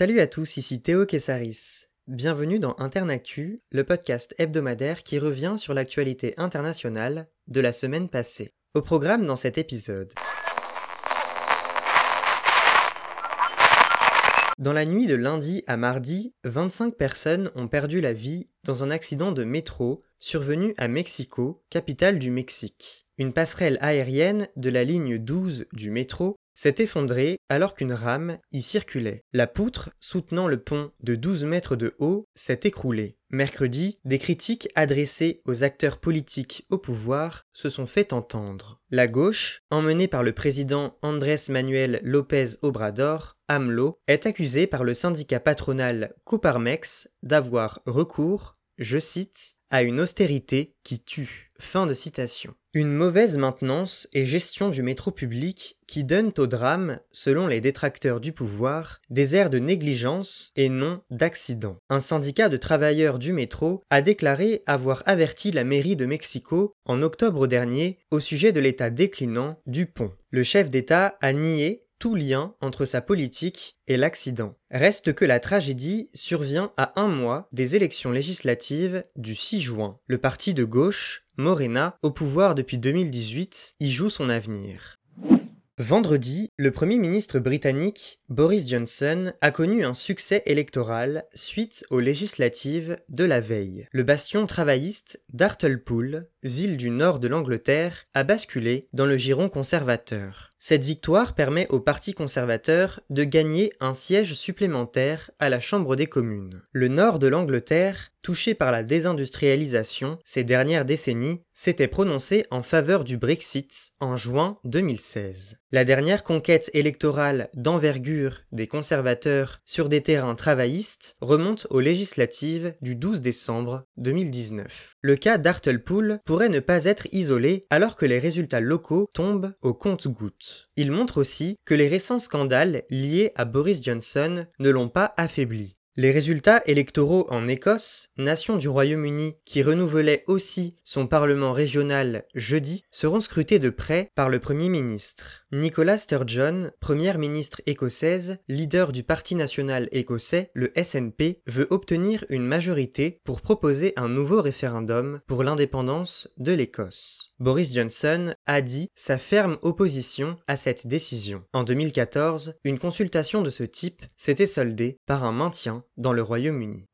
Salut à tous, ici Théo Kessaris. Bienvenue dans Internactu, le podcast hebdomadaire qui revient sur l'actualité internationale de la semaine passée. Au programme dans cet épisode. Dans la nuit de lundi à mardi, 25 personnes ont perdu la vie dans un accident de métro survenu à Mexico, capitale du Mexique. Une passerelle aérienne de la ligne 12 du métro s'est effondrée alors qu'une rame y circulait. La poutre, soutenant le pont de 12 mètres de haut, s'est écroulée. Mercredi, des critiques adressées aux acteurs politiques au pouvoir se sont fait entendre. La gauche, emmenée par le président Andrés Manuel López Obrador, AMLO, est accusée par le syndicat patronal Coparmex d'avoir recours, je cite, à une austérité qui tue. Une mauvaise maintenance et gestion du métro public qui donnent au drame, selon les détracteurs du pouvoir, des airs de négligence et non d'accident. Un syndicat de travailleurs du métro a déclaré avoir averti la mairie de Mexico en octobre dernier au sujet de l'état déclinant du pont. Le chef d'État a nié tout lien entre sa politique et l'accident. Reste que la tragédie survient à un mois des élections législatives du 6 juin. Le parti de gauche, Morena, au pouvoir depuis 2018, y joue son avenir. Vendredi, le Premier ministre britannique Boris Johnson a connu un succès électoral suite aux législatives de la veille. Le bastion travailliste d'Hartlepool, ville du nord de l'Angleterre, a basculé dans le giron conservateur. Cette victoire permet au Parti conservateur de gagner un siège supplémentaire à la Chambre des communes. Le nord de l'Angleterre, touché par la désindustrialisation ces dernières décennies, s'était prononcé en faveur du Brexit en juin 2016. La dernière conquête électorale d'envergure des conservateurs sur des terrains travaillistes remonte aux législatives du 12 décembre 2019. Le cas d'Artlepool pourrait ne pas être isolé alors que les résultats locaux tombent au compte-gouttes. Il montre aussi que les récents scandales liés à Boris Johnson ne l'ont pas affaibli. Les résultats électoraux en Écosse, nation du Royaume-Uni qui renouvelait aussi son parlement régional jeudi, seront scrutés de près par le Premier ministre. Nicola Sturgeon, première ministre écossaise, leader du Parti national écossais, le SNP, veut obtenir une majorité pour proposer un nouveau référendum pour l'indépendance de l'Écosse. Boris Johnson a dit sa ferme opposition à cette décision. En 2014, une consultation de ce type s'était soldée par un maintien dans le Royaume-Uni.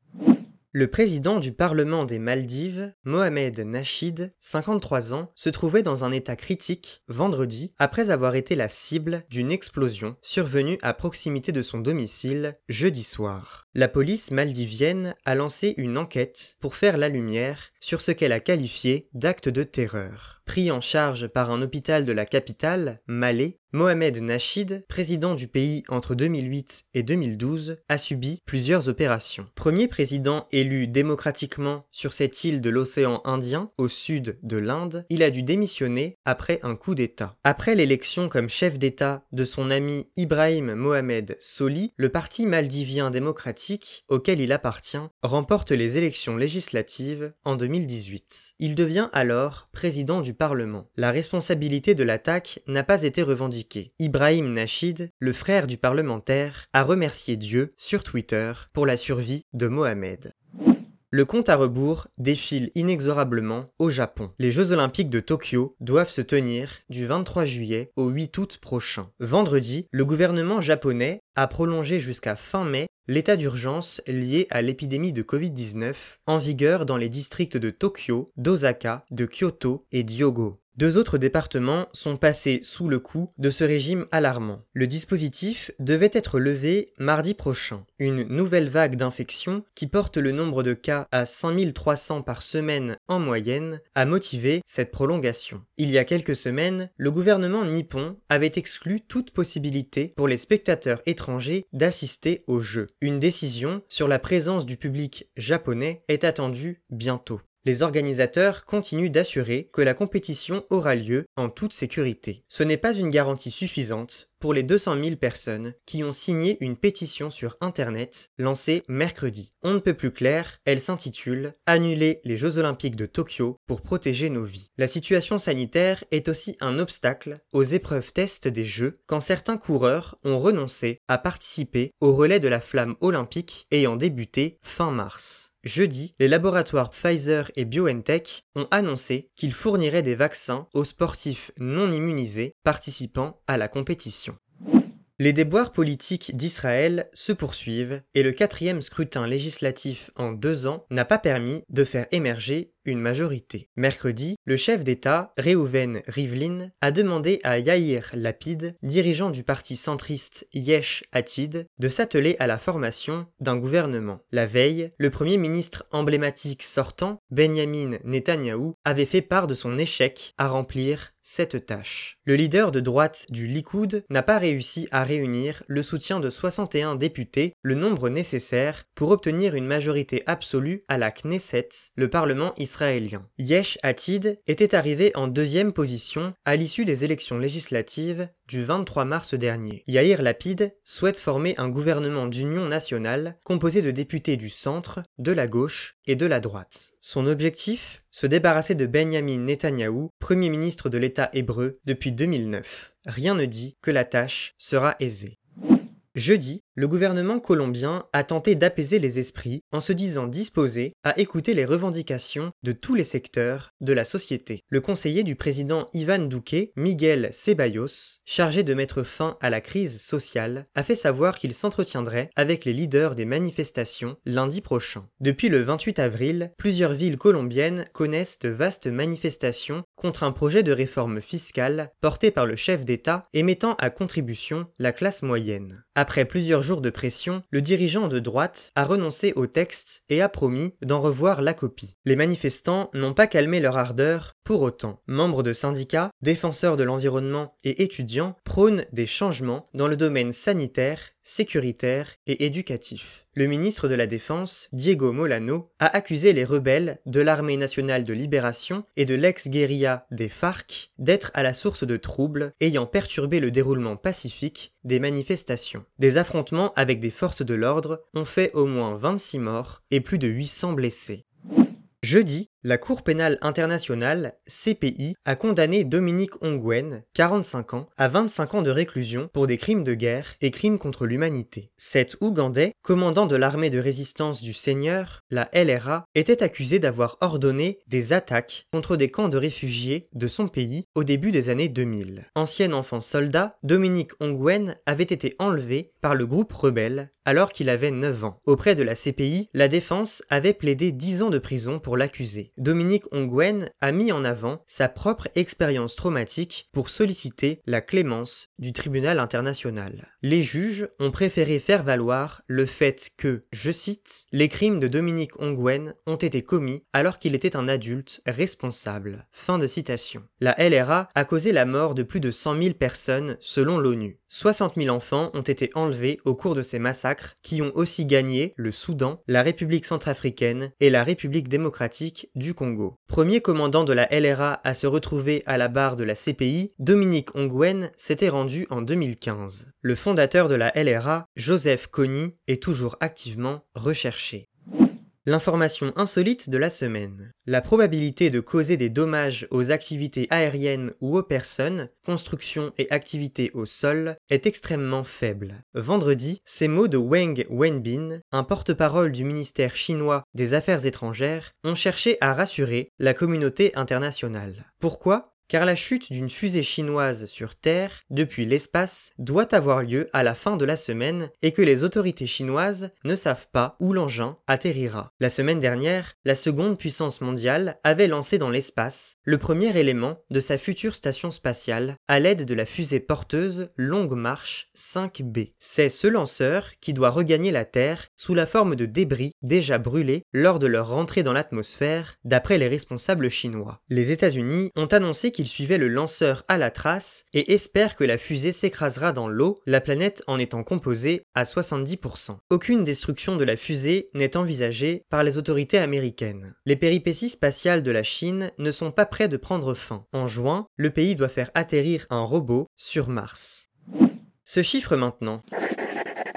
Le président du Parlement des Maldives, Mohamed Nachid, 53 ans, se trouvait dans un état critique vendredi après avoir été la cible d'une explosion survenue à proximité de son domicile jeudi soir. La police maldivienne a lancé une enquête pour faire la lumière sur ce qu'elle a qualifié d'acte de terreur. Pris en charge par un hôpital de la capitale, Malé, Mohamed Nachid, président du pays entre 2008 et 2012, a subi plusieurs opérations. Premier président élu démocratiquement sur cette île de l'océan Indien, au sud de l'Inde, il a dû démissionner après un coup d'État. Après l'élection comme chef d'État de son ami Ibrahim Mohamed Soli, le parti maldivien démocratique, auquel il appartient, remporte les élections législatives en 2018. Il devient alors président du Parlement. La responsabilité de l'attaque n'a pas été revendiquée. Ibrahim Nachid, le frère du parlementaire, a remercié Dieu sur Twitter pour la survie de Mohamed. Le compte à rebours défile inexorablement au Japon. Les Jeux olympiques de Tokyo doivent se tenir du 23 juillet au 8 août prochain. Vendredi, le gouvernement japonais a prolongé jusqu'à fin mai l'état d'urgence lié à l'épidémie de Covid-19 en vigueur dans les districts de Tokyo, d'Osaka, de Kyoto et d'Yogo. Deux autres départements sont passés sous le coup de ce régime alarmant. Le dispositif devait être levé mardi prochain. Une nouvelle vague d'infection, qui porte le nombre de cas à 5300 par semaine en moyenne, a motivé cette prolongation. Il y a quelques semaines, le gouvernement nippon avait exclu toute possibilité pour les spectateurs étrangers d'assister aux Jeux. Une décision sur la présence du public japonais est attendue bientôt les organisateurs continuent d'assurer que la compétition aura lieu en toute sécurité. Ce n'est pas une garantie suffisante pour les 200 000 personnes qui ont signé une pétition sur Internet lancée mercredi. On ne peut plus clair, elle s'intitule Annuler les Jeux olympiques de Tokyo pour protéger nos vies. La situation sanitaire est aussi un obstacle aux épreuves test des Jeux quand certains coureurs ont renoncé à participer au relais de la flamme olympique ayant débuté fin mars. Jeudi, les laboratoires Pfizer et BioNTech ont annoncé qu'ils fourniraient des vaccins aux sportifs non immunisés participant à la compétition. Les déboires politiques d'Israël se poursuivent et le quatrième scrutin législatif en deux ans n'a pas permis de faire émerger majorité. Mercredi, le chef d'État, Reuven Rivlin, a demandé à Yair Lapid, dirigeant du parti centriste Yesh Atid, de s'atteler à la formation d'un gouvernement. La veille, le premier ministre emblématique sortant, Benjamin Netanyahou, avait fait part de son échec à remplir cette tâche. Le leader de droite du Likoud n'a pas réussi à réunir le soutien de 61 députés, le nombre nécessaire pour obtenir une majorité absolue à la Knesset, le parlement israélien Yesh Atid était arrivé en deuxième position à l'issue des élections législatives du 23 mars dernier. Yair Lapid souhaite former un gouvernement d'union nationale composé de députés du centre, de la gauche et de la droite. Son objectif? Se débarrasser de Benjamin Netanyahou, premier ministre de l'État hébreu depuis 2009. Rien ne dit que la tâche sera aisée. Jeudi, le gouvernement colombien a tenté d'apaiser les esprits en se disant disposé à écouter les revendications de tous les secteurs de la société. Le conseiller du président Ivan Duque, Miguel Ceballos, chargé de mettre fin à la crise sociale, a fait savoir qu'il s'entretiendrait avec les leaders des manifestations lundi prochain. Depuis le 28 avril, plusieurs villes colombiennes connaissent de vastes manifestations contre un projet de réforme fiscale porté par le chef d'État et mettant à contribution la classe moyenne. Après plusieurs de pression, le dirigeant de droite a renoncé au texte et a promis d'en revoir la copie. Les manifestants n'ont pas calmé leur ardeur pour autant. Membres de syndicats, défenseurs de l'environnement et étudiants prônent des changements dans le domaine sanitaire, sécuritaire et éducatif. Le ministre de la Défense, Diego Molano, a accusé les rebelles de l'Armée nationale de libération et de l'ex-guérilla des FARC d'être à la source de troubles ayant perturbé le déroulement pacifique des manifestations. Des affrontements avec des forces de l'ordre ont fait au moins 26 morts et plus de 800 blessés. Jeudi, la Cour pénale internationale, CPI, a condamné Dominique Ongwen, 45 ans, à 25 ans de réclusion pour des crimes de guerre et crimes contre l'humanité. Cet Ougandais, commandant de l'armée de résistance du Seigneur, la LRA, était accusé d'avoir ordonné des attaques contre des camps de réfugiés de son pays au début des années 2000. Ancien enfant soldat, Dominique Ongwen avait été enlevé par le groupe rebelle alors qu'il avait 9 ans. Auprès de la CPI, la défense avait plaidé 10 ans de prison pour l'accuser. Dominique Ongwen a mis en avant sa propre expérience traumatique pour solliciter la clémence du tribunal international. Les juges ont préféré faire valoir le fait que, je cite, les crimes de Dominique Ongwen ont été commis alors qu'il était un adulte responsable. Fin de citation. La LRA a causé la mort de plus de 100 000 personnes selon l'ONU. 60 000 enfants ont été enlevés au cours de ces massacres qui ont aussi gagné le Soudan, la République centrafricaine et la République démocratique du Congo. Premier commandant de la LRA à se retrouver à la barre de la CPI, Dominique Ongwen s'était rendu en 2015. Le fondateur de la LRA, Joseph Kony, est toujours activement recherché. L'information insolite de la semaine. La probabilité de causer des dommages aux activités aériennes ou aux personnes, constructions et activités au sol est extrêmement faible. Vendredi, ces mots de Wang Wenbin, un porte-parole du ministère chinois des Affaires étrangères, ont cherché à rassurer la communauté internationale. Pourquoi? Car la chute d'une fusée chinoise sur Terre depuis l'espace doit avoir lieu à la fin de la semaine et que les autorités chinoises ne savent pas où l'engin atterrira. La semaine dernière, la seconde puissance mondiale avait lancé dans l'espace le premier élément de sa future station spatiale à l'aide de la fusée porteuse Longue Marche 5B. C'est ce lanceur qui doit regagner la Terre sous la forme de débris déjà brûlés lors de leur rentrée dans l'atmosphère, d'après les responsables chinois. Les États-Unis ont annoncé qu'il suivait le lanceur à la trace et espère que la fusée s'écrasera dans l'eau, la planète en étant composée à 70%. Aucune destruction de la fusée n'est envisagée par les autorités américaines. Les péripéties spatiales de la Chine ne sont pas près de prendre fin. En juin, le pays doit faire atterrir un robot sur Mars. Ce chiffre maintenant.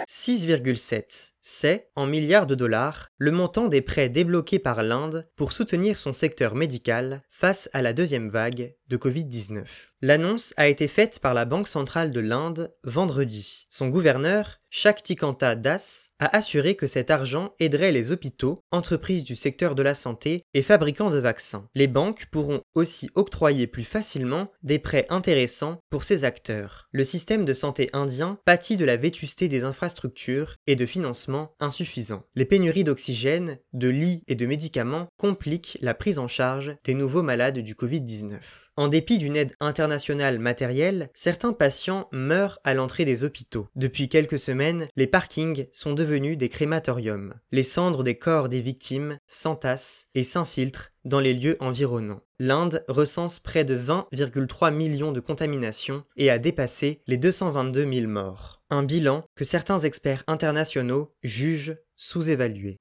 6,7. C'est, en milliards de dollars, le montant des prêts débloqués par l'Inde pour soutenir son secteur médical face à la deuxième vague de Covid-19. L'annonce a été faite par la Banque centrale de l'Inde vendredi. Son gouverneur, Shaktikanta Das, a assuré que cet argent aiderait les hôpitaux, entreprises du secteur de la santé et fabricants de vaccins. Les banques pourront aussi octroyer plus facilement des prêts intéressants pour ces acteurs. Le système de santé indien pâtit de la vétusté des infrastructures et de financement insuffisants. Les pénuries d'oxygène, de lits et de médicaments compliquent la prise en charge des nouveaux malades du Covid-19. En dépit d'une aide internationale matérielle, certains patients meurent à l'entrée des hôpitaux. Depuis quelques semaines, les parkings sont devenus des crématoriums. Les cendres des corps des victimes s'entassent et s'infiltrent dans les lieux environnants. L'Inde recense près de 20,3 millions de contaminations et a dépassé les 222 000 morts. Un bilan que certains experts internationaux jugent sous-évalué.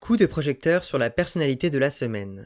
Coup de projecteur sur la personnalité de la semaine.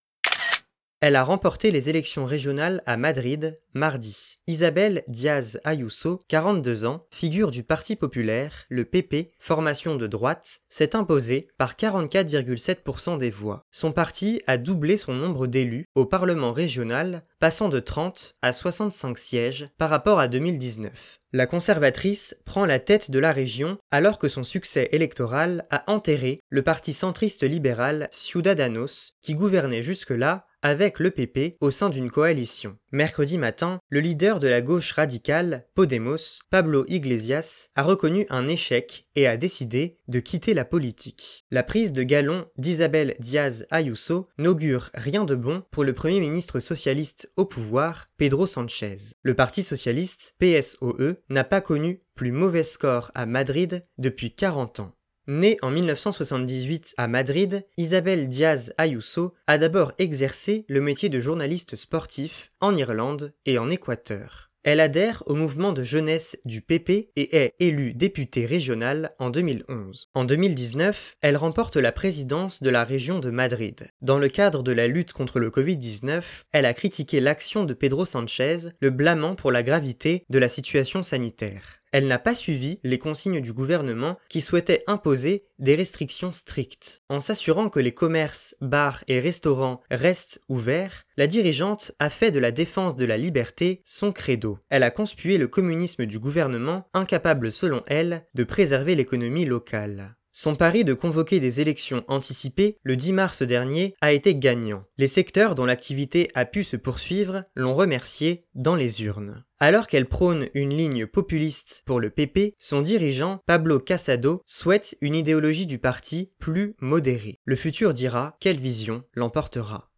Elle a remporté les élections régionales à Madrid mardi. Isabelle Diaz Ayuso, 42 ans, figure du Parti populaire, le PP, formation de droite, s'est imposée par 44,7% des voix. Son parti a doublé son nombre d'élus au Parlement régional, passant de 30 à 65 sièges par rapport à 2019. La conservatrice prend la tête de la région alors que son succès électoral a enterré le parti centriste libéral Ciudadanos qui gouvernait jusque-là avec le PP au sein d'une coalition. Mercredi matin, le leader de la gauche radicale, Podemos, Pablo Iglesias, a reconnu un échec et a décidé de quitter la politique. La prise de galon d'Isabelle Diaz Ayuso n'augure rien de bon pour le Premier ministre socialiste au pouvoir, Pedro Sanchez. Le Parti socialiste, PSOE, n'a pas connu plus mauvais score à Madrid depuis 40 ans. Née en 1978 à Madrid, Isabelle Diaz Ayuso a d'abord exercé le métier de journaliste sportif en Irlande et en Équateur. Elle adhère au mouvement de jeunesse du PP et est élue députée régionale en 2011. En 2019, elle remporte la présidence de la région de Madrid. Dans le cadre de la lutte contre le Covid-19, elle a critiqué l'action de Pedro Sanchez, le blâmant pour la gravité de la situation sanitaire elle n'a pas suivi les consignes du gouvernement qui souhaitait imposer des restrictions strictes. En s'assurant que les commerces, bars et restaurants restent ouverts, la dirigeante a fait de la défense de la liberté son credo. Elle a conspué le communisme du gouvernement, incapable selon elle de préserver l'économie locale. Son pari de convoquer des élections anticipées le 10 mars dernier a été gagnant. Les secteurs dont l'activité a pu se poursuivre l'ont remercié dans les urnes. Alors qu'elle prône une ligne populiste pour le PP, son dirigeant, Pablo Casado, souhaite une idéologie du parti plus modérée. Le futur dira quelle vision l'emportera.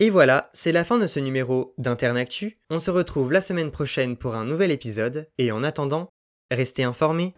Et voilà, c'est la fin de ce numéro d'Internactu. On se retrouve la semaine prochaine pour un nouvel épisode, et en attendant, restez informés.